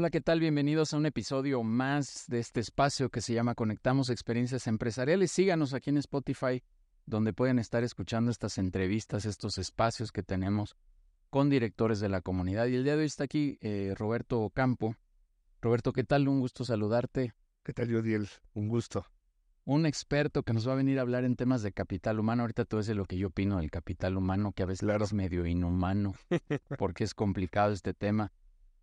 Hola, ¿qué tal? Bienvenidos a un episodio más de este espacio que se llama Conectamos Experiencias Empresariales. Síganos aquí en Spotify, donde pueden estar escuchando estas entrevistas, estos espacios que tenemos con directores de la comunidad. Y el día de hoy está aquí eh, Roberto Campo. Roberto, ¿qué tal? Un gusto saludarte. ¿Qué tal, Yodiel? Un gusto. Un experto que nos va a venir a hablar en temas de capital humano. Ahorita tú ves lo que yo opino del capital humano, que a veces es medio inhumano, porque es complicado este tema.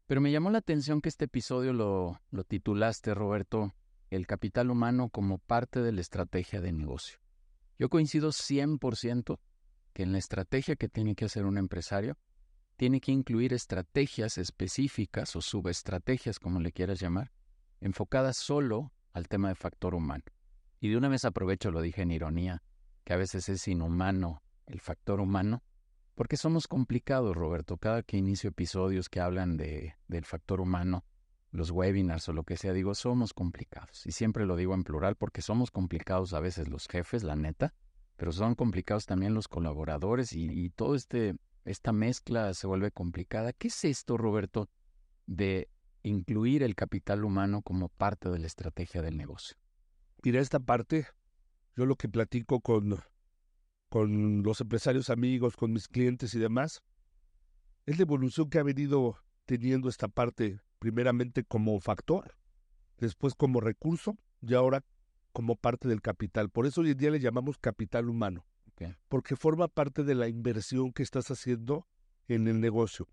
Pero me llamó la atención que este episodio lo, titulaste, Roberto, El capital humano como parte de la estrategia de negocio. Yo coincido 100% que en la estrategia que tiene que hacer un empresario, tiene que incluir estrategias específicas o subestrategias, como le quieras llamar, enfocadas solo al tema de factor humano. Y de una vez aprovecho, lo dije en ironía, que a veces es inhumano el factor humano, porque somos complicados, Roberto. Cada que inicio episodios que hablan de, del factor humano, los webinars o lo que sea, digo, somos complicados. Y siempre lo digo en plural porque somos complicados a veces los jefes, la neta, pero son complicados también los colaboradores y, y todo este, esta mezcla se vuelve complicada. ¿Qué es esto, Roberto, de incluir el capital humano como parte de la estrategia del negocio? Mira, esta parte, yo lo que platico con, con los empresarios amigos, con mis clientes y demás, es la evolución que ha venido teniendo esta parte, primeramente como factor, después como recurso y ahora como parte del capital. Por eso hoy en día le llamamos capital humano, porque forma parte de la inversión que estás haciendo en el negocio.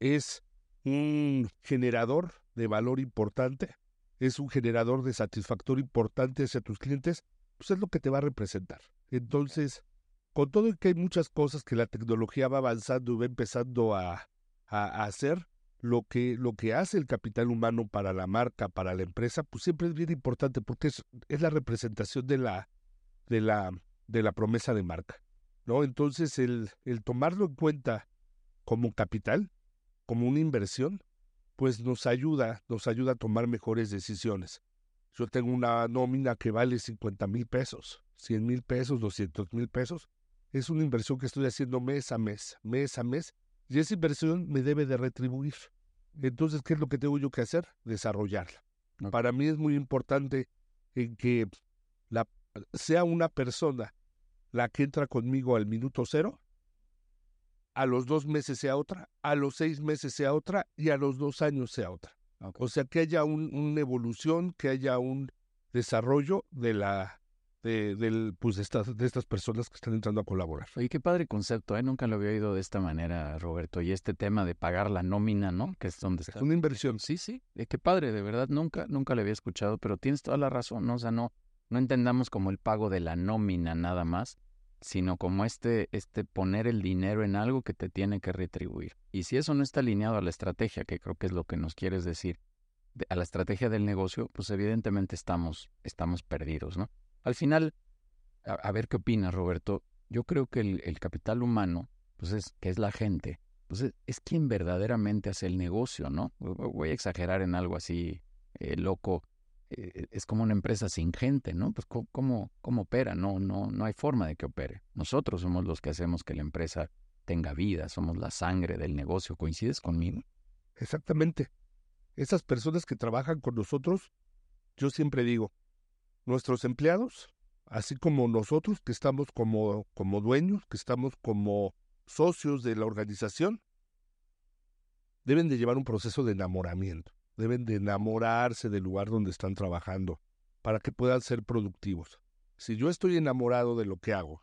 Es un generador de valor importante, es un generador de satisfactor importante hacia tus clientes, pues es lo que te va a representar. Entonces, con todo y que hay muchas cosas que la tecnología va avanzando y va empezando a, hacer, lo que, lo que hace el capital humano para la marca, para la empresa, pues siempre es bien importante porque es, es la representación de la, de, la, de la promesa de marca. ¿no? Entonces, el, el tomarlo en cuenta como capital, como una inversión, pues nos ayuda, nos ayuda a tomar mejores decisiones. Yo tengo una nómina que vale 50 mil pesos, 100 mil pesos, 200 mil pesos es una inversión que estoy haciendo mes a mes, mes a mes, y esa inversión me debe de retribuir. Entonces, ¿qué es lo que tengo yo que hacer? Desarrollarla. Para mí es muy importante en que la, sea una persona la que entra conmigo al minuto cero, a los dos meses sea otra, a los seis meses sea otra y a los dos años sea otra. O sea, que haya una evolución, que haya un desarrollo de la, de, del, pues de, estas, de estas personas que están entrando a colaborar. Oye, qué padre concepto, ¿eh? Nunca lo había oído de esta manera, Roberto. Y este tema de pagar la nómina, ¿no? Que es donde está. Es una inversión. Sí, sí. Eh, qué padre, de verdad. Nunca, nunca le había escuchado, pero tienes toda la razón, ¿no? O sea, no, no entendamos como el pago de la nómina nada más, sino como este, este poner el dinero en algo que te tiene que retribuir. Y si eso no está alineado a la estrategia, que creo que es lo que nos quieres decir, a la estrategia del negocio, pues evidentemente estamos, estamos perdidos, ¿no? Al final, a, ver qué opinas, Roberto. Yo creo que el, capital humano, pues es, que es la gente, pues es, quien verdaderamente hace el negocio, ¿no? Voy a exagerar en algo así eh, loco. Eh, es como una empresa sin gente, ¿no? Pues ¿cómo, cómo opera? No, no, no hay forma de que opere. Nosotros somos los que hacemos que la empresa tenga vida, somos la sangre del negocio. ¿Coincides conmigo? Exactamente. Esas personas que trabajan con nosotros, yo siempre digo, nuestros empleados, así como nosotros que estamos como, como dueños, que estamos como socios de la organización, deben de llevar un proceso de enamoramiento, deben de enamorarse del lugar donde están trabajando para que puedan ser productivos. Si yo estoy enamorado de lo que hago,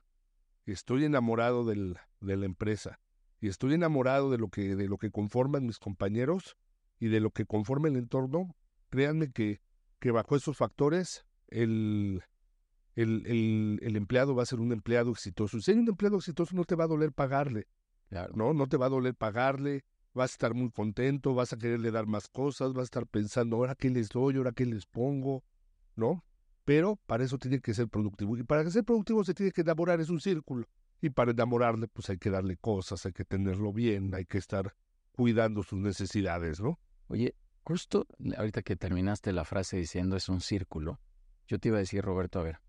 estoy enamorado del, de la empresa y estoy enamorado de lo que de lo que conforman mis compañeros y de lo que conforma el entorno, créanme que, que bajo esos factores el, el, el, empleado va a ser un empleado exitoso. Si hay un empleado exitoso, no te va a doler pagarle. ¿no? no te va a doler pagarle, vas a estar muy contento, vas a quererle dar más cosas, vas a estar pensando, ahora qué les doy, ahora qué les pongo, ¿no? pero para eso tiene que ser productivo. Y para ser productivo se tiene que enamorar, es un círculo. Y para enamorarle, pues hay que darle cosas, hay que tenerlo bien, hay que estar cuidando sus necesidades, ¿no? Oye, justo ahorita que terminaste la frase diciendo es un círculo, yo te iba a decir, Roberto, a ver,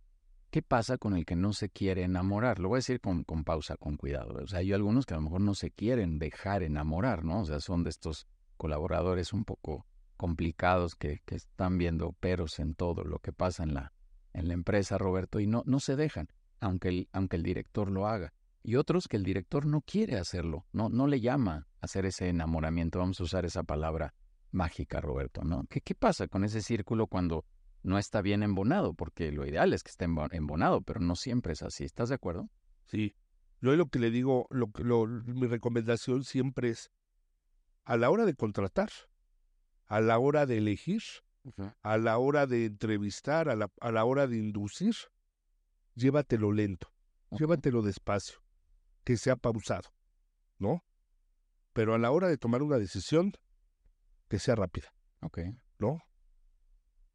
¿qué pasa con el que no se quiere enamorar? Lo voy a decir con, con pausa, con cuidado. O sea, hay algunos que a lo mejor no se quieren dejar enamorar, ¿no? O sea, son de estos colaboradores un poco complicados que, que están viendo peros en todo lo que pasa en la, en la empresa, Roberto, y no, no se dejan, aunque el, aunque el director lo haga. Y otros que el director no quiere hacerlo, no, no le llama a hacer ese enamoramiento, vamos a usar esa palabra mágica, Roberto, ¿no? ¿Qué, qué pasa con ese círculo cuando no está bien embonado? Porque lo ideal es que esté embonado, pero no siempre es así. ¿Estás de acuerdo? Sí. Yo lo que le digo, lo, lo, mi recomendación siempre es, a la hora de contratar, a la hora de elegir, a la hora de entrevistar, a la, a la hora de inducir, llévatelo lento, llévatelo despacio, que sea pausado, ¿no? Pero a la hora de tomar una decisión, que sea rápida. Ok. ¿No?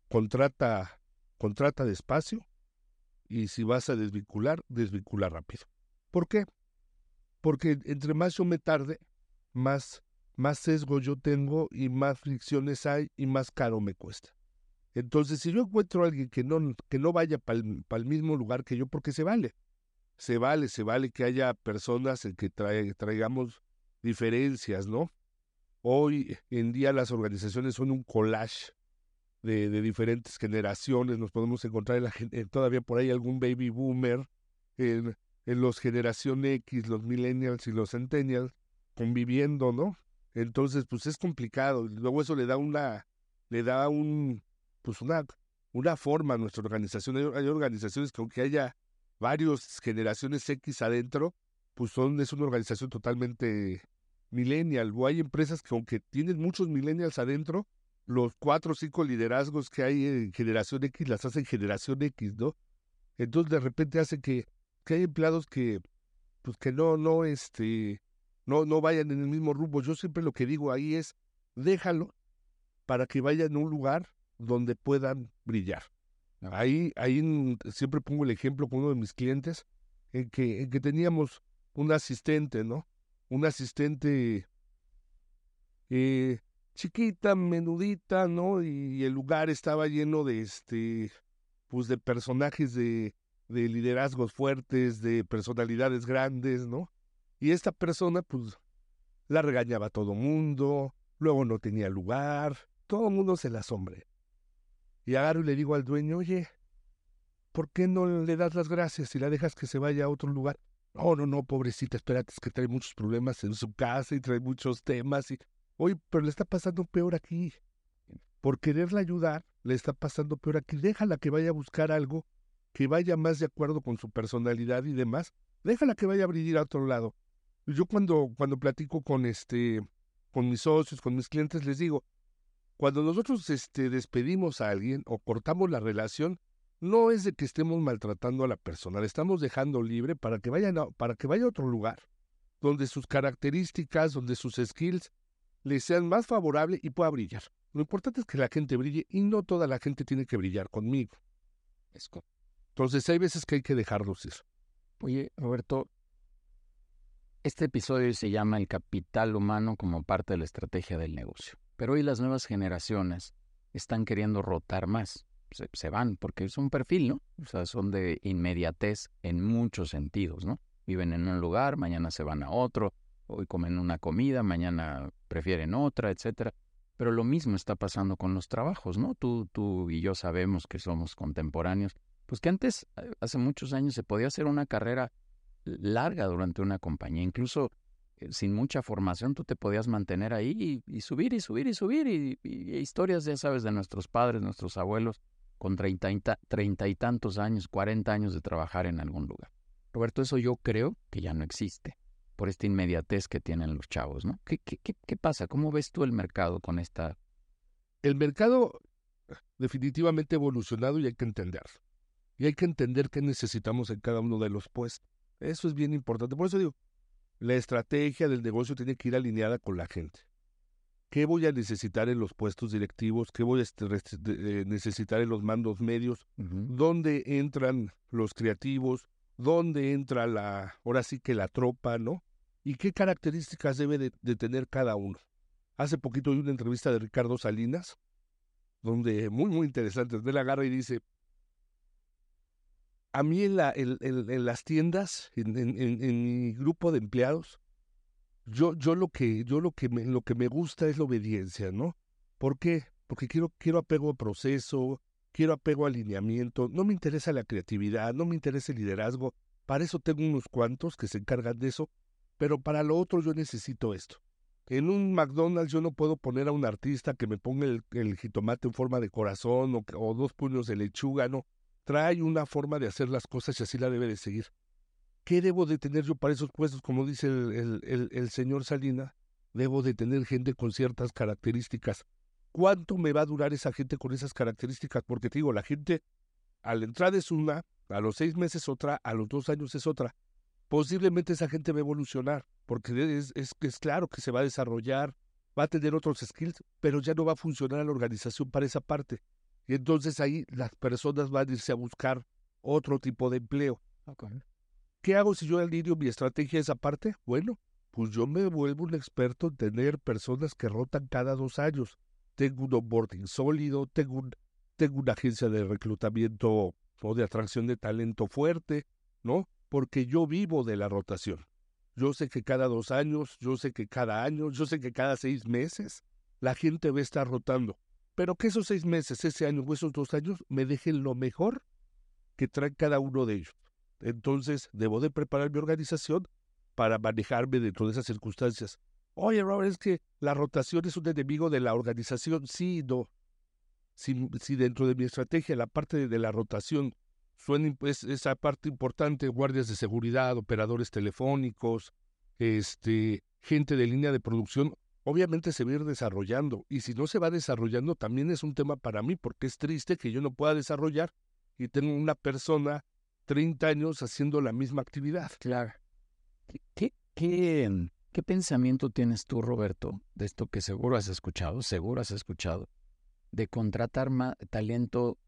Contrata, contrata despacio y si vas a desvincular, desvincula rápido. ¿Por qué? Porque entre más yo me tarde, más más sesgo yo tengo y más fricciones hay y más caro me cuesta. Entonces, si yo encuentro a alguien que no, que no vaya para el, mismo lugar que yo, porque se vale, se vale, se vale que haya personas en que traigamos diferencias, ¿no? Hoy en día las organizaciones son un collage de, diferentes generaciones, nos podemos encontrar en todavía por ahí algún baby boomer, en, en los generación X, los millennials y los centennials, conviviendo, ¿no? Entonces, pues es complicado. Luego eso le da una, le da un, pues una, una forma a nuestra organización. Hay, organizaciones que aunque haya varias generaciones X adentro, pues son, es una organización totalmente millennial. O hay empresas que aunque tienen muchos millennials adentro, los cuatro o cinco liderazgos que hay en generación X las hacen generación X, ¿no? Entonces de repente hace que, que hay empleados que, pues que no, no, este, no, no vayan en el mismo rumbo. Yo siempre lo que digo ahí es, déjalo para que vayan a un lugar donde puedan brillar. Ahí, ahí siempre pongo el ejemplo con uno de mis clientes, en que, en que teníamos un asistente, ¿no? Un asistente eh, chiquita, menudita, ¿no? Y, el lugar estaba lleno de este, pues de personajes de, de liderazgos fuertes, de personalidades grandes, ¿no? Y esta persona, pues, la regañaba a todo mundo, luego no tenía lugar, todo el mundo se la asombre. Y agarro y le digo al dueño, oye, ¿por qué no le das las gracias y la dejas que se vaya a otro lugar? No, no, no, pobrecita, espérate, es que trae muchos problemas en su casa y trae muchos temas y... Oye, pero le está pasando peor aquí. Por quererla ayudar, le está pasando peor aquí. Déjala que vaya a buscar algo que vaya más de acuerdo con su personalidad y demás. Déjala que vaya a brillar a otro lado. Yo cuando, cuando platico con este, con mis socios, con mis clientes, les digo, cuando nosotros este, despedimos a alguien o cortamos la relación, no es de que estemos maltratando a la persona, le estamos dejando libre para que vaya, para que vaya a otro lugar, donde sus características, donde sus skills le sean más favorables y pueda brillar. Lo importante es que la gente brille y no toda la gente tiene que brillar conmigo. Entonces hay veces que hay que dejarlos ir. Oye, Roberto, este episodio se llama El capital humano como parte de la estrategia del negocio. Pero hoy las nuevas generaciones están queriendo rotar más. Se, van porque es un perfil, ¿no? O sea, son de inmediatez en muchos sentidos, ¿no? Viven en un lugar, mañana se van a otro, hoy comen una comida, mañana prefieren otra, etcétera. Pero lo mismo está pasando con los trabajos, ¿no? Tú, tú y yo sabemos que somos contemporáneos. Pues que antes, eh, hace muchos años, se podía hacer una carrera larga durante una compañía. Incluso eh, sin mucha formación tú te podías mantener ahí y, subir y subir y subir. Y, historias, ya sabes, de nuestros padres, nuestros abuelos, con y, treinta y tantos años, cuarenta años de trabajar en algún lugar. Roberto, eso yo creo que ya no existe por esta inmediatez que tienen los chavos, ¿no? ¿Qué, qué, qué pasa? ¿Cómo ves tú el mercado con esta...? El mercado definitivamente ha evolucionado y hay que entenderlo. Y hay que entender qué necesitamos en cada uno de los puestos. Eso es bien importante. Por eso digo, la estrategia del negocio tiene que ir alineada con la gente. qué voy a necesitar en los puestos directivos, qué voy a eh, necesitar en los mandos medios, dónde entran los creativos, dónde entra la, ahora sí que la tropa, ¿no? Y qué características debe de, tener cada uno. Hace poquito vi una entrevista de Ricardo Salinas, donde muy, muy interesante, donde él agarra y dice, a mí en, la, en, las tiendas, en, mi grupo de empleados, yo, yo lo que, yo lo que me, lo que me gusta es la obediencia, ¿no? ¿Por qué? Porque quiero, quiero apego al proceso, quiero apego alineamiento, no me interesa la creatividad, no me interesa el liderazgo, para eso tengo unos cuantos que se encargan de eso, pero para lo otro yo necesito esto. En un McDonald's yo no puedo poner a un artista que me ponga el, jitomate en forma de corazón o, dos puños de lechuga, no. Trae una forma de hacer las cosas y así la debe de seguir. ¿Qué debo de tener yo para esos puestos? Como dice el, señor Salina, debo de tener gente con ciertas características. ¿Cuánto me va a durar esa gente con esas características? Porque te digo, la gente al entrar es una, a los seis meses otra, a los dos años es otra. Posiblemente esa gente va a evolucionar, porque es, es, es claro que se va a desarrollar, va a tener otros skills, pero ya no va a funcionar la organización para esa parte. Y entonces ahí las personas van a irse a buscar otro tipo de empleo. ¿Qué hago si yo alineo mi estrategia a esa parte? Bueno, pues yo me vuelvo un experto en tener personas que rotan cada dos años. Tengo un onboarding sólido, tengo, tengo una agencia de reclutamiento o de atracción de talento fuerte, ¿no? Porque yo vivo de la rotación. Yo sé que cada dos años, yo sé que cada año, yo sé que cada seis meses la gente va a estar rotando. Pero que esos seis meses, ese año o esos dos años me dejen lo mejor que trae cada uno de ellos. Entonces, debo de preparar mi organización para manejarme dentro de esas circunstancias. Oye, Robert, es que la rotación es un enemigo de la organización. Sí, no. Si, dentro de mi estrategia la parte de, la rotación suena pues, esa parte importante, guardias de seguridad, operadores telefónicos, este, gente de línea de producción, obviamente se va a ir desarrollando. Y si no se va desarrollando, también es un tema para mí, porque es triste que yo no pueda desarrollar y tengo una persona 30 años haciendo la misma actividad. Claro. ¿Qué, qué, qué pensamiento tienes tú, Roberto, de esto que seguro has escuchado, seguro has escuchado, de contratar talento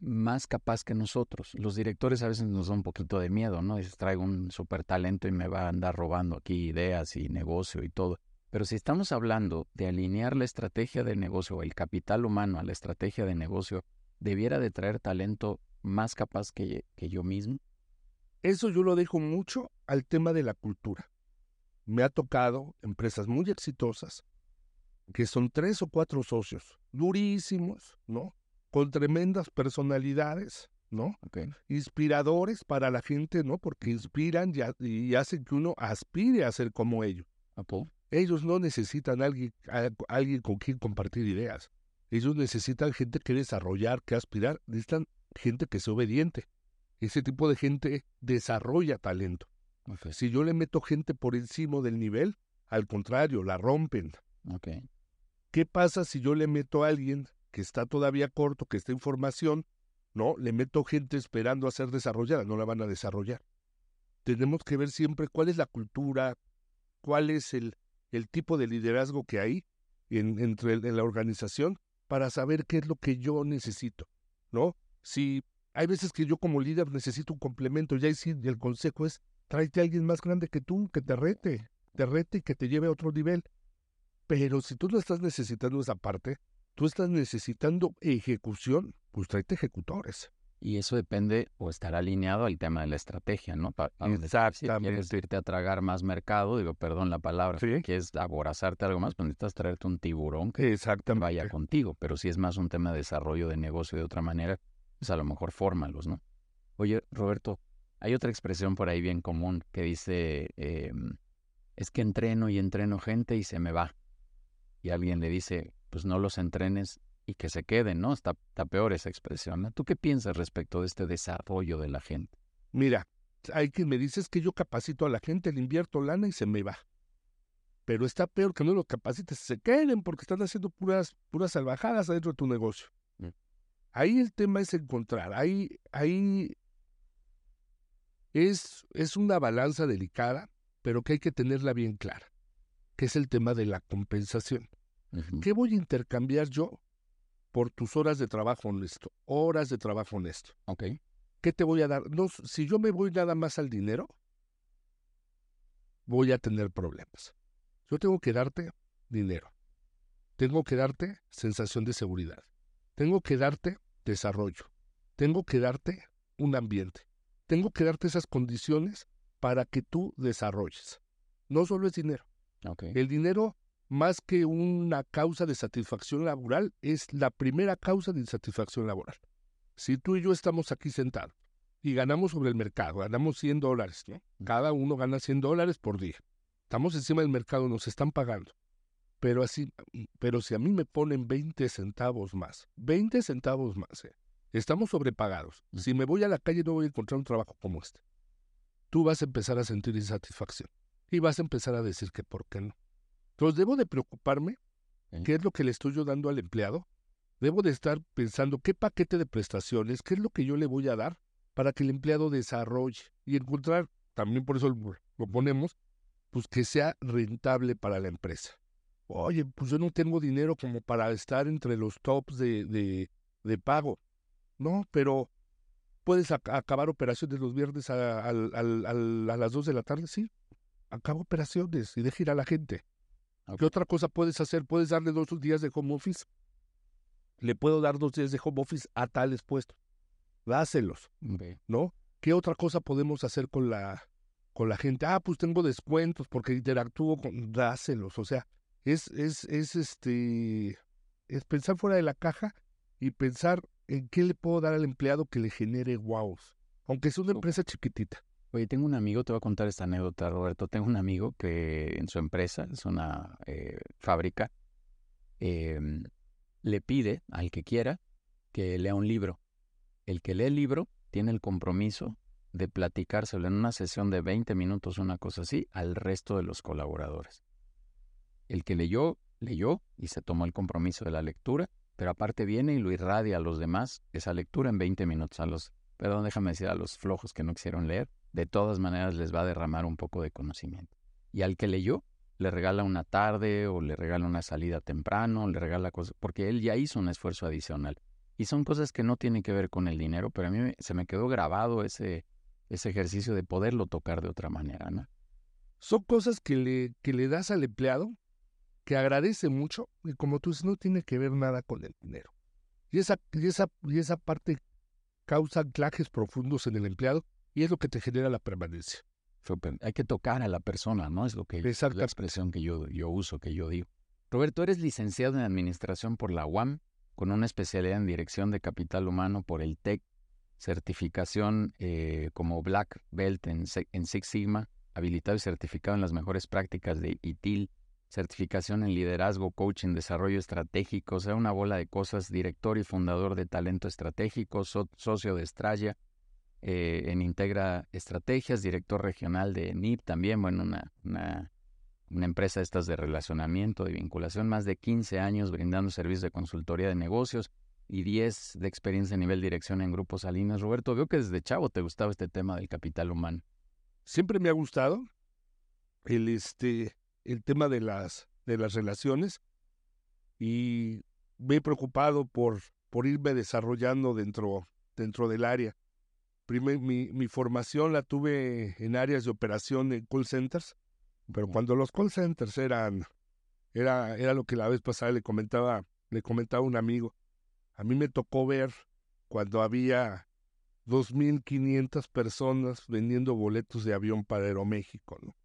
más capaz que nosotros? Los directores a veces nos da un poquito de miedo, ¿no? Dices, traigo un super talento y me va a andar robando aquí ideas y negocio y todo. Pero si estamos hablando de alinear la estrategia de negocio el capital humano a la estrategia de negocio, debiera de traer talento más capaz que yo mismo? Eso yo lo dejo mucho al tema de la cultura. Me ha tocado empresas muy exitosas que son tres o cuatro socios, durísimos, ¿no? Con tremendas personalidades, ¿no? Inspiradores para la gente, ¿no? Porque inspiran y, hacen que uno aspire a ser como ellos. Ellos no necesitan alguien, a, alguien con quien compartir ideas. Ellos necesitan gente que desarrollar, que aspirar. Necesitan gente que sea obediente. Ese tipo de gente desarrolla talento. Si yo le meto gente por encima del nivel, al contrario, la rompen. ¿Qué pasa si yo le meto a alguien que está todavía corto, que está en formación? No, le meto gente esperando a ser desarrollada, no la van a desarrollar. Tenemos que ver siempre cuál es la cultura, cuál es el, el tipo de liderazgo que hay en, entre en la organización para saber qué es lo que yo necesito, ¿no? Si hay veces que yo como líder necesito un complemento, ya sí, el consejo es tráete a alguien más grande que tú, que te rete, te rete y que te lleve a otro nivel. Pero si tú no estás necesitando esa parte, tú estás necesitando ejecución, pues tráete ejecutores. Y eso depende o estar alineado al tema de la estrategia, ¿no? Exactamente. Si quieres irte a tragar más mercado, digo, perdón la palabra, ¿Sí? quieres aborazarte algo más, pues necesitas traerte un tiburón que vaya contigo. Pero si es más un tema de desarrollo de negocio de otra manera, pues a lo mejor fórmalos, ¿no? Oye, Roberto, hay otra expresión por ahí bien común que dice, em, es que entreno y entreno gente y se me va. Y alguien le dice, pues no los entrenes y que se queden, ¿no? Está, está peor esa expresión. ¿no? ¿Tú qué piensas respecto de este desarrollo de la gente? Mira, hay quien me dice que yo capacito a la gente, le invierto lana y se me va. Pero está peor que no lo capacites, se queden porque están haciendo puras, puras salvajadas adentro de tu negocio. Ahí el tema es encontrar, ahí, ahí es, es una balanza delicada, pero que hay que tenerla bien clara, que es el tema de la compensación. ¿Qué voy a intercambiar yo por tus horas de trabajo honesto? Horas de trabajo honesto. Ok. ¿Qué te voy a dar? No, si yo me voy nada más al dinero, voy a tener problemas. Yo tengo que darte dinero. Tengo que darte sensación de seguridad. Tengo que darte desarrollo. Tengo que darte un ambiente. Tengo que darte esas condiciones para que tú desarrolles. No solo es dinero. Ok. El dinero, más que una causa de satisfacción laboral, es la primera causa de insatisfacción laboral. Si tú y yo estamos aquí sentados y ganamos sobre el mercado, ganamos 100 dólares, ¿no? Cada uno gana 100 dólares por día. Estamos encima del mercado, nos están pagando. Pero así, pero si a mí me ponen 20 centavos más, 20 centavos más, ¿eh? Estamos sobrepagados. Si me voy a la calle no voy a encontrar un trabajo como este. Tú vas a empezar a sentir insatisfacción y vas a empezar a decir que por qué no. Entonces debo de preocuparme qué es lo que le estoy yo dando al empleado. Debo de estar pensando qué paquete de prestaciones, qué es lo que yo le voy a dar para que el empleado desarrolle y encontrar, también por eso lo, lo ponemos, pues que sea rentable para la empresa. Oye, pues yo no tengo dinero como para estar entre los tops de, de, de pago. No, pero puedes ac- acabar operaciones los viernes a, las 2 de la tarde, sí. Acaba operaciones y deja ir a la gente. ¿Qué otra cosa puedes hacer? Puedes darle dos días de home office. Le puedo dar dos días de home office a tales puestos. Dáselos. ¿no? ¿Qué otra cosa podemos hacer con la, con la gente? Ah, pues tengo descuentos porque interactúo con... Dáselos. O sea, es, es, es este... Es pensar fuera de la caja y pensar en qué le puedo dar al empleado que le genere wows. Aunque sea una empresa chiquitita. Oye, tengo un amigo, te voy a contar esta anécdota, Roberto. Tengo un amigo que en su empresa, es una eh, fábrica, em, le pide al que quiera que lea un libro. El que lee el libro tiene el compromiso de platicárselo en una sesión de 20 minutos, una cosa así, al resto de los colaboradores. El que leyó, leyó y se tomó el compromiso de la lectura, pero aparte viene y lo irradia a los demás esa lectura en 20 minutos. A los, perdón, déjame decir, a los flojos que no quisieron leer, de todas maneras les va a derramar un poco de conocimiento. Y al que leyó, le regala una tarde o le regala una salida temprano, le regala cosas, porque él ya hizo un esfuerzo adicional. Y son cosas que no tienen que ver con el dinero, pero a mí se me quedó grabado ese, ese ejercicio de poderlo tocar de otra manera, ¿no? Son cosas que le, que le das al empleado que agradece mucho y como tú dices, no tiene que ver nada con el dinero. Y esa, y esa, y esa parte causa anclajes profundos en el empleado y es lo que te genera la permanencia. Hay que tocar a la persona, ¿no? Es lo que es la expresión que yo, yo uso, que yo digo. Roberto, eres licenciado en Administración por la UAM, con una especialidad en Dirección de Capital Humano por el TEC, certificación eh, como Black Belt en, en Six Sigma, habilitado y certificado en las mejores prácticas de ITIL, certificación en liderazgo, coaching, desarrollo estratégico, o sea, una bola de cosas, director y fundador de Talento Estratégico, so- socio de Estrella, eh, en Integra Estrategias, director regional de NIP también, bueno, una, una, empresa estas de relacionamiento, de vinculación, más de 15 años brindando servicios de consultoría de negocios y 10 de experiencia a nivel dirección en grupos salinos. Roberto, veo que desde chavo te gustaba este tema del capital humano. Siempre me ha gustado el, este, el tema de las, de las relaciones y me he preocupado por, por irme desarrollando dentro, dentro del área. Primer, mi, mi formación la tuve en áreas de operación en call centers, pero cuando los call centers eran, era, era lo que la vez pasada le comentaba, le comentaba un amigo. A mí me tocó ver cuando había 2.500 personas vendiendo boletos de avión para Aeroméxico, ¿no?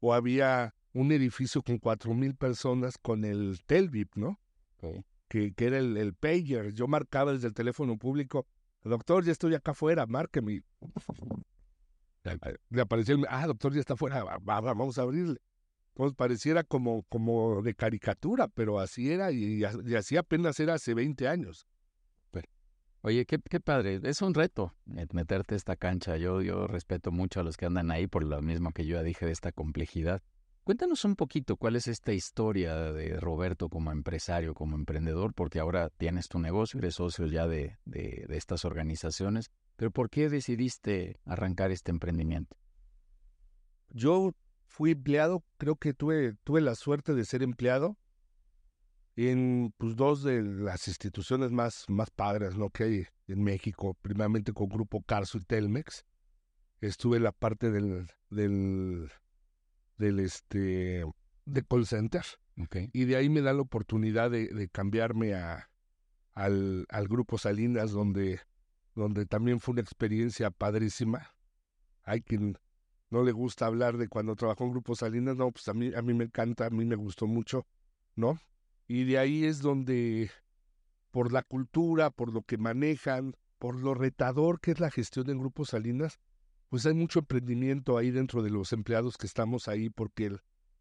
O había un edificio con 4.000 personas con el Telvip, ¿no? Ok. Que, que era el, el pager. Yo marcaba desde el teléfono público, doctor, ya estoy acá afuera, márqueme. Le aparecía el, ah, doctor, ya está afuera, va- va- vamos a abrirle. Entonces pareciera como, como de caricatura, pero así era y, y así apenas era hace 20 años. Oye, qué, qué padre, es un reto meterte a esta cancha. Yo, yo respeto mucho a los que andan ahí por lo mismo que yo ya dije de esta complejidad. Cuéntanos un poquito cuál es esta historia de Roberto como empresario, como emprendedor, porque ahora tienes tu negocio, eres socio ya de, de, estas organizaciones, pero ¿por qué decidiste arrancar este emprendimiento? Yo fui empleado, creo que tuve, tuve la suerte de ser empleado en pues, dos de las instituciones más, más padres ¿no? que hay en México, primeramente con Grupo Carso y Telmex. Estuve en la parte del, del, del este, de call center. Y de ahí me da la oportunidad de, cambiarme a, al, al, Grupo Salinas, donde, donde también fue una experiencia padrísima. Hay quien no le gusta hablar de cuando trabajó en Grupo Salinas, no, pues a mí, a mí me encanta, a mí me gustó mucho, ¿no? Y de ahí es donde, por la cultura, por lo que manejan, por lo retador que es la gestión en Grupo Salinas, pues hay mucho emprendimiento ahí dentro de los empleados que estamos ahí, porque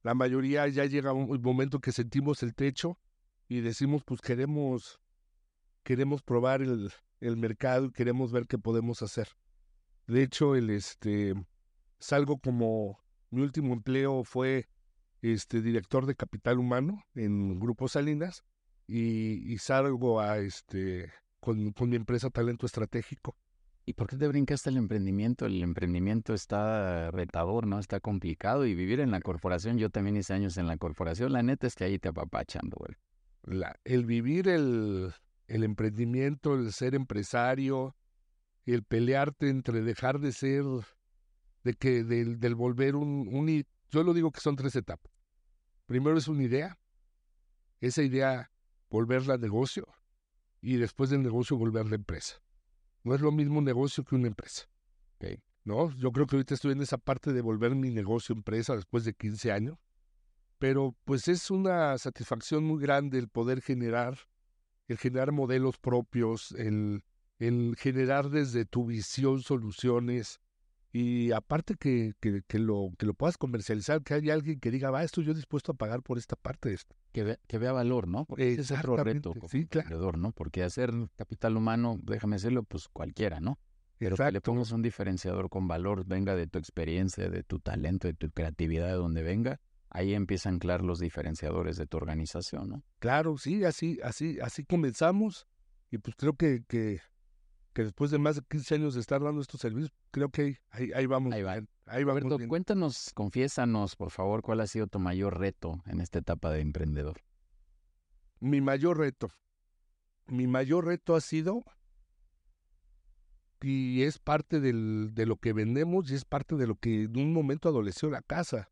la mayoría ya llega un momento que sentimos el techo y decimos, pues queremos, queremos probar el, el mercado y queremos ver qué podemos hacer. De hecho, el este salgo como mi último empleo fue este director de capital humano en Grupo Salinas y, salgo a este con, mi empresa Talento Estratégico. ¿Y por qué te brincaste el emprendimiento? El emprendimiento está retador, ¿no? Está complicado y vivir en la corporación, yo también hice años en la corporación, la neta es que ahí te apapachando, güey. El vivir el, el emprendimiento, el ser empresario, el pelearte entre dejar de ser de que del, del volver un, un, yo lo digo que son tres etapas. Primero es una idea, esa idea volverla negocio y después del negocio volverla empresa. No es lo mismo un negocio que una empresa. ¿No? Yo creo que ahorita estoy en esa parte de volver mi negocio empresa después de 15 años, pero pues es una satisfacción muy grande el poder generar, el generar modelos propios, el, el generar desde tu visión soluciones, y aparte que, que, que, lo, que lo puedas comercializar, que haya alguien que diga, va, estoy yo dispuesto a pagar por esta parte. De esto. Que, que vea valor, ¿no? Porque ese es otro reto como sí, claro. ¿no? Porque hacer capital humano, déjame decirlo, pues cualquiera, ¿no? Pero que le pongas un diferenciador con valor, venga de tu experiencia, de tu talento, de tu creatividad, de donde venga, ahí empiezan a anclar los diferenciadores de tu organización, ¿no? Claro, sí, así, así, así comenzamos. Y pues creo que, que que después de más de 15 años de estar dando estos servicios, creo que ahí, ahí vamos. Ahí va. Ahí va cuéntanos, confiésanos, por favor, cuál ha sido tu mayor reto en esta etapa de emprendedor. Mi mayor reto. Mi mayor reto ha sido, y es parte del, de lo que vendemos y es parte de lo que en un momento adoleció la casa,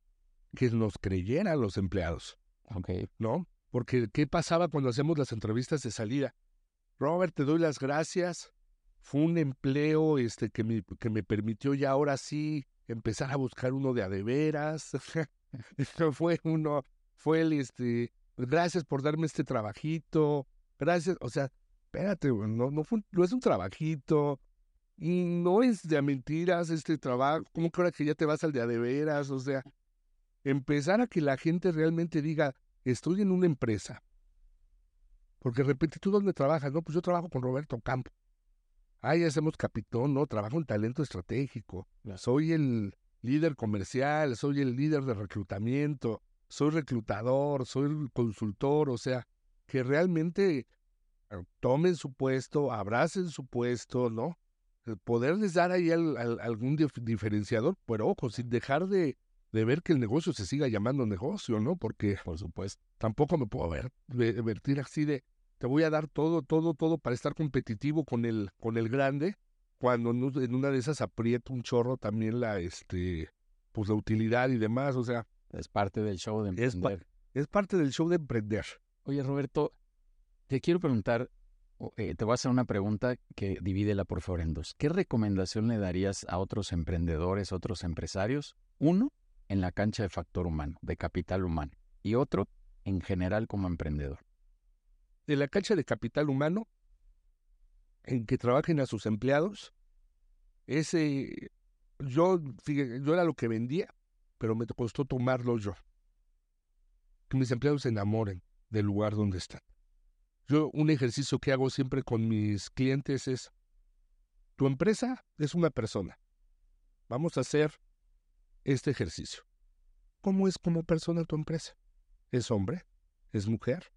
que nos creyeran los empleados. Ok. ¿No? Porque, ¿qué pasaba cuando hacemos las entrevistas de salida? Robert, te doy las gracias fue un empleo este, que, me, que me permitió ya ahora sí empezar a buscar uno de adeveras. fue uno, fue el, este, gracias por darme este trabajito, gracias, o sea, espérate, no, no, fue, no es un trabajito, y no es de mentiras este trabajo, ¿cómo que ahora que ya te vas al de adeveras? O sea, empezar a que la gente realmente diga, estoy en una empresa. Porque de repente, ¿tú dónde trabajas? No, pues yo trabajo con Roberto Campo. Ay, hacemos capitón, no, trabajo en talento estratégico. Soy el líder comercial, soy el líder de reclutamiento, soy reclutador, soy consultor, o sea, que realmente eh, tomen su puesto, abracen su puesto, ¿no? Poderles dar ahí algún diferenciador, pero ojo, sin dejar de, de, ver que el negocio se siga llamando negocio, ¿no? Porque, por supuesto, tampoco me puedo ver, vertir así de, te voy a dar todo, todo, todo para estar competitivo con el, con el grande, cuando en una de esas aprieto un chorro también la, este, pues la utilidad y demás, o sea. Es parte del show de emprender. Es, parte del show de emprender. Oye, Roberto, te quiero preguntar, eh, te voy a hacer una pregunta que divídela por favor en dos. ¿Qué recomendación le darías a otros emprendedores, otros empresarios? Uno, en la cancha de factor humano, de capital humano, y otro, en general como emprendedor de la cancha de capital humano en que trabajen a sus empleados. Ese, yo, yo era lo que vendía, pero me costó tomarlo yo. Que mis empleados se enamoren del lugar donde están. Yo un ejercicio que hago siempre con mis clientes es, tu empresa es una persona. Vamos a hacer este ejercicio. ¿Cómo es como persona tu empresa? ¿Es hombre? ¿Es mujer?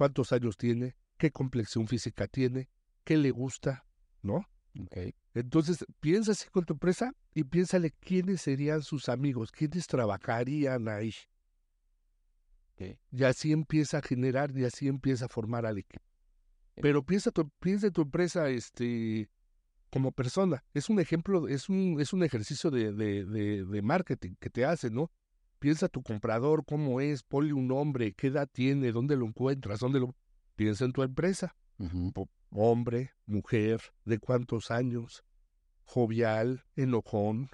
Cuántos años tiene, qué complexión física tiene, qué le gusta, ¿no? Okay. Entonces, piensa así con tu empresa y piénsale quiénes serían sus amigos, quiénes trabajarían ahí. Y así empieza a generar y así empieza a formar al equipo. Pero piensa tu, piensa tu empresa este, como persona. Es un ejemplo, es un, es un ejercicio de, de, de, marketing que te hace, ¿no? Piensa tu comprador, cómo es, ponle un nombre, qué edad tiene, dónde lo encuentras, dónde lo... Piensa en tu empresa. Hombre, mujer, de cuántos años, jovial, enojón,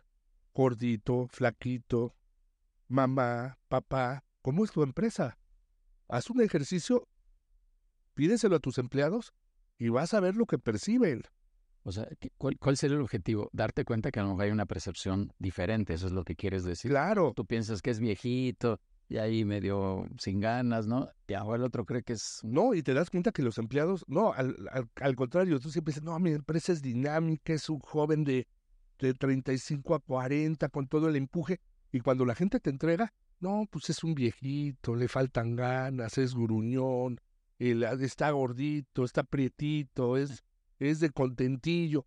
gordito, flaquito, mamá, papá, ¿cómo es tu empresa? Haz un ejercicio, pídeselo a tus empleados y vas a ver lo que perciben. O sea, ¿cuál, ¿cuál, sería el objetivo? Darte cuenta que a lo mejor hay una percepción diferente, eso es lo que quieres decir. Claro. Tú piensas que es viejito y ahí medio sin ganas, ¿no? Y ahora el otro cree que es... No, y te das cuenta que los empleados, no, al, al, contrario, tú siempre dices, no, mi empresa es dinámica, es un joven de, de 35 a 40 con todo el empuje. Y cuando la gente te entrega, no, pues es un viejito, le faltan ganas, es gruñón, está gordito, está prietito, es es de contentillo.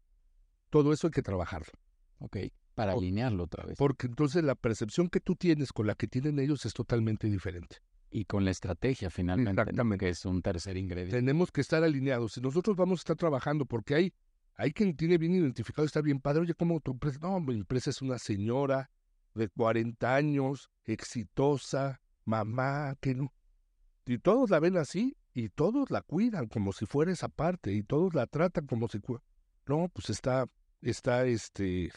Todo eso hay que trabajarlo. Ok, para alinearlo otra vez. Porque entonces la percepción que tú tienes con la que tienen ellos es totalmente diferente. Y con la estrategia finalmente, Exactamente. que es un tercer ingrediente. Tenemos que estar alineados. Si nosotros vamos a estar trabajando, porque hay, hay quien tiene bien identificado, está bien padre, oye, ¿cómo tu empresa? No, mi empresa es una señora de 40 años, exitosa, mamá, que no. Y todos la ven así, y todos la cuidan como si fuera esa parte y todos la tratan como si no pues está está este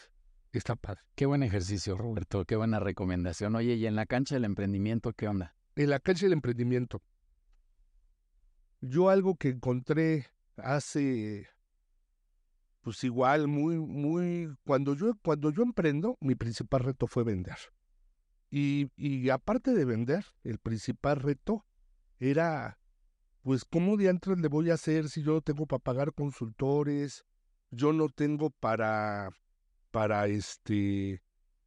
está padre. Qué buen ejercicio Roberto qué buena recomendación. Oye y en la cancha del emprendimiento qué onda en la cancha del emprendimiento. Yo algo que encontré hace pues igual muy muy cuando yo cuando yo emprendo mi principal reto fue vender. Y, y aparte de vender el principal reto era pues ¿cómo diantres le voy a hacer si yo tengo para pagar consultores? Yo no tengo para, para este,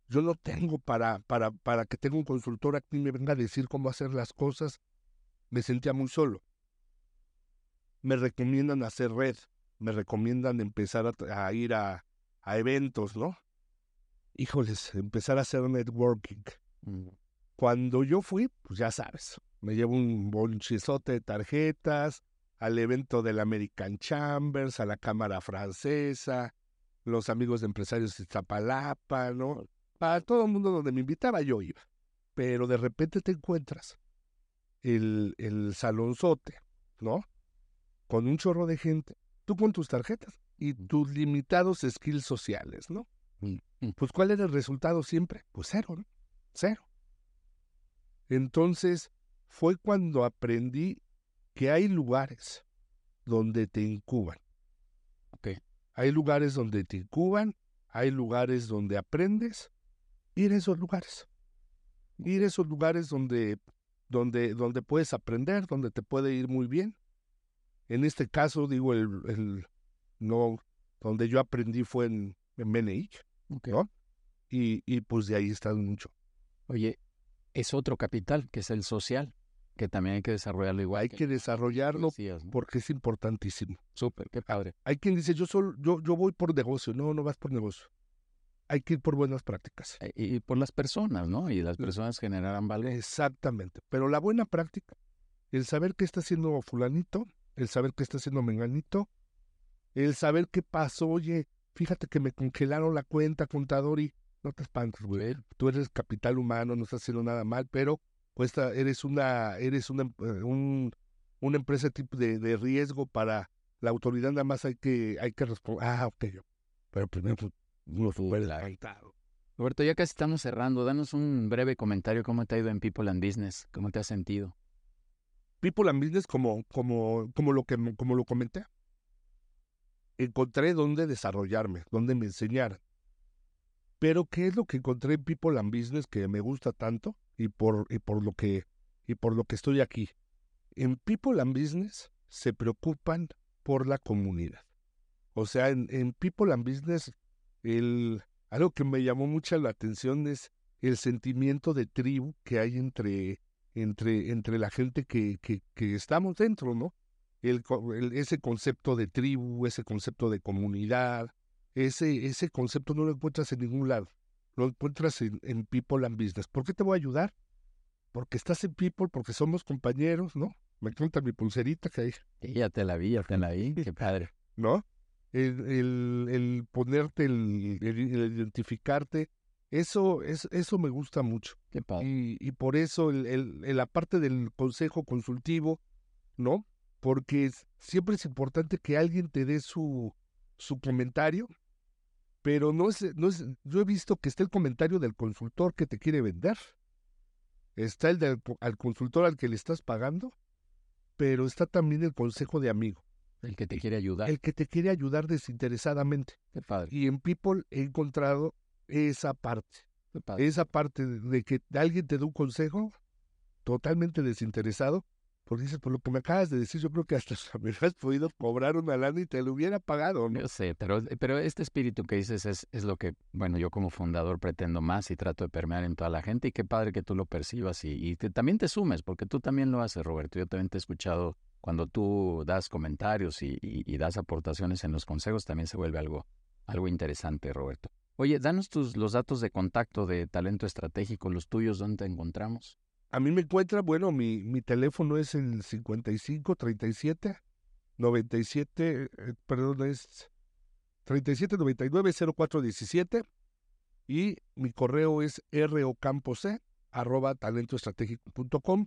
yo no tengo para, para, para que tenga un consultor aquí me venga a decir cómo hacer las cosas. Me sentía muy solo. Me recomiendan hacer red, me recomiendan empezar a, ir a, a, eventos, ¿no? Híjoles, empezar a hacer networking. Mm. Cuando yo fui, pues ya sabes, me llevo un bonchizote de tarjetas al evento del American Chambers, a la Cámara Francesa, los amigos de empresarios de Iztapalapa, ¿no? Para todo el mundo donde me invitaba yo iba. Pero de repente te encuentras el, el salonzote, ¿no? Con un chorro de gente, tú con tus tarjetas y tus limitados skills sociales, ¿no? Pues ¿cuál era el resultado siempre? Pues cero, ¿no? Cero. Entonces, fue cuando aprendí que hay lugares donde te incuban. Okay. Hay lugares donde te incuban, hay lugares donde aprendes. Ir a esos lugares. Ir a esos lugares donde, donde, donde puedes aprender, donde te puede ir muy bien. En este caso, digo, el, el no, donde yo aprendí fue en, en ¿no? Y, y pues de ahí está mucho. Oye, es otro capital, que es el social, que también hay que desarrollarlo igual. Hay que, desarrollarlo porque es importantísimo. Súper, qué padre. Hay quien dice, yo, solo, yo, yo voy por negocio. No, no vas por negocio. Hay que ir por buenas prácticas. Eh, y, por las personas, ¿no? Y las personas generarán valor. Exactamente. Pero la buena práctica, el saber qué está haciendo fulanito, el saber qué está haciendo menganito, el saber qué pasó, oye, fíjate que me congelaron la cuenta, contador, y no te espantes, güey. Tú eres capital humano, no estás haciendo nada mal, pero pues eres una, eres una, eh, un, una empresa tipo de, de, riesgo para la autoridad, nada más hay que, hay que responder. Ah, ok. Pero primero pues, uno Roberto, ya casi estamos cerrando. Danos un breve comentario. ¿Cómo te ha ido en People and Business? ¿Cómo te has sentido? People and Business, como, como, como, lo, que, como lo comenté, encontré dónde desarrollarme, dónde me enseñar. Pero, ¿qué es lo que encontré en People and Business que me gusta tanto y por, y por, lo, que, y por lo que estoy aquí? En People and Business se preocupan por la comunidad. O sea, en, People and Business, algo que me llamó mucho la atención es el sentimiento de tribu que hay entre, entre, entre la gente que, que, estamos dentro, ¿no? ese concepto de tribu, ese concepto de comunidad, ese, ese concepto no lo encuentras en ningún lado. Lo encuentras en, People and Business. ¿Por qué te voy a ayudar? porque estás en People, porque somos compañeros, ¿no? Me encanta mi pulserita que hay. Sí, ya te la vi, ya te la vi, qué padre. ¿No? El, el, el ponerte, el, el identificarte, eso, es, eso me gusta mucho. Qué padre. Y, y por eso el, el, la parte del consejo consultivo, ¿no? Porque siempre es importante que alguien te dé su, su comentario, pero no es, no es, yo he visto que está el comentario del consultor que te quiere vender, está el del al consultor al que le estás pagando, pero está también el consejo de amigo. El que te quiere ayudar. El que te quiere ayudar desinteresadamente. Qué padre. Y en People he encontrado esa parte. Esa parte de que alguien te dé un consejo totalmente desinteresado, porque dices, por lo que me acabas de decir, yo creo que hasta me has podido cobrar una lana y te lo hubiera pagado, ¿no? Yo sé, pero, pero este espíritu que dices es, es lo que, bueno, yo como fundador pretendo más y trato de permear en toda la gente y qué padre que tú lo percibas y, y también te sumes, porque tú también lo haces, Roberto. Yo también te he escuchado cuando tú das comentarios y, y das aportaciones en los consejos, también se vuelve algo, algo interesante, Roberto. Oye, danos tus, los datos de contacto de talento estratégico, los tuyos, ¿dónde te encontramos? A mí me encuentra, bueno, mi, mi teléfono es el 55 37 97, perdón, es 37 99 04 17 y mi correo es rocampoc arroba talentoestratégico.com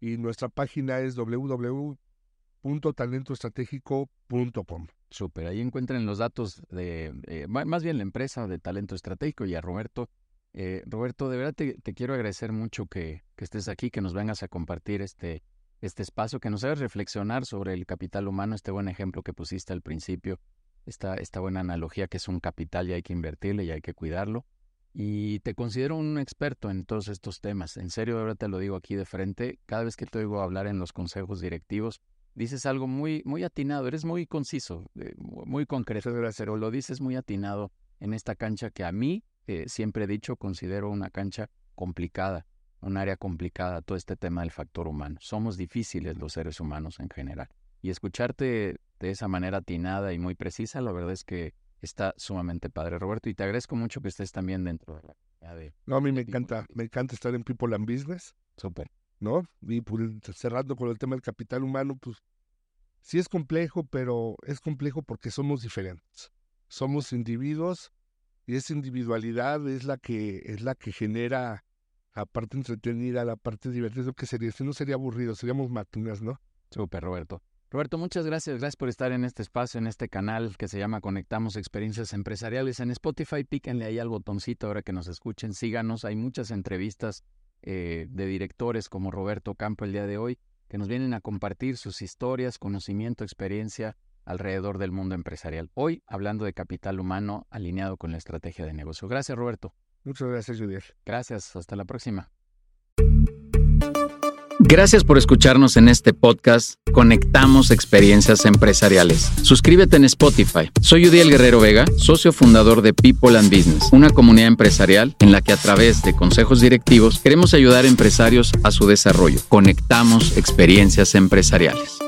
y nuestra página es www.talentoestratégico.com. Súper, ahí encuentren los datos de, eh, más bien la empresa de talento estratégico y a Roberto. Eh, Roberto, de verdad te, quiero agradecer mucho que, que, estés aquí, que nos vengas a compartir este, este espacio, que nos hagas reflexionar sobre el capital humano, este buen ejemplo que pusiste al principio, esta, esta buena analogía que es un capital y hay que invertirle y hay que cuidarlo. Y te considero un experto en todos estos temas. En serio, ahora te lo digo aquí de frente. Cada vez que te oigo hablar en los consejos directivos, dices algo muy, muy atinado, eres muy conciso, eh, muy concreto, pero lo dices muy atinado en esta cancha que a mí, eh, siempre he dicho, considero una cancha complicada, un área complicada, todo este tema del factor humano. Somos difíciles los seres humanos en general. Y escucharte de esa manera atinada y muy precisa, la verdad es que está sumamente padre, Roberto. Y te agradezco mucho que estés también dentro de la de, No, a mí me encanta, me encanta estar en People and Business. Súper. ¿no? Y pues, cerrando con el tema del capital humano, pues sí es complejo, pero es complejo porque somos diferentes. Somos individuos y esa individualidad es la que es la que genera la parte entretenida, la parte divertida, que sería, si no sería aburrido, seríamos máquinas, ¿no? Súper, Roberto. Roberto, muchas gracias. Gracias por estar en este espacio, en este canal que se llama Conectamos Experiencias Empresariales. En Spotify, píquenle ahí al botoncito ahora que nos escuchen. Síganos. Hay muchas entrevistas eh, de directores como Roberto Campo el día de hoy, que nos vienen a compartir sus historias, conocimiento, experiencia alrededor del mundo empresarial. Hoy hablando de capital humano alineado con la estrategia de negocio. Gracias, Roberto. Muchas gracias, Judiel. Gracias, hasta la próxima. Gracias por escucharnos en este podcast Conectamos Experiencias Empresariales. Suscríbete en Spotify. Soy Udiel Guerrero Vega, socio fundador de People and Business, una comunidad empresarial en la que a través de consejos directivos queremos ayudar a empresarios a su desarrollo. Conectamos Experiencias Empresariales.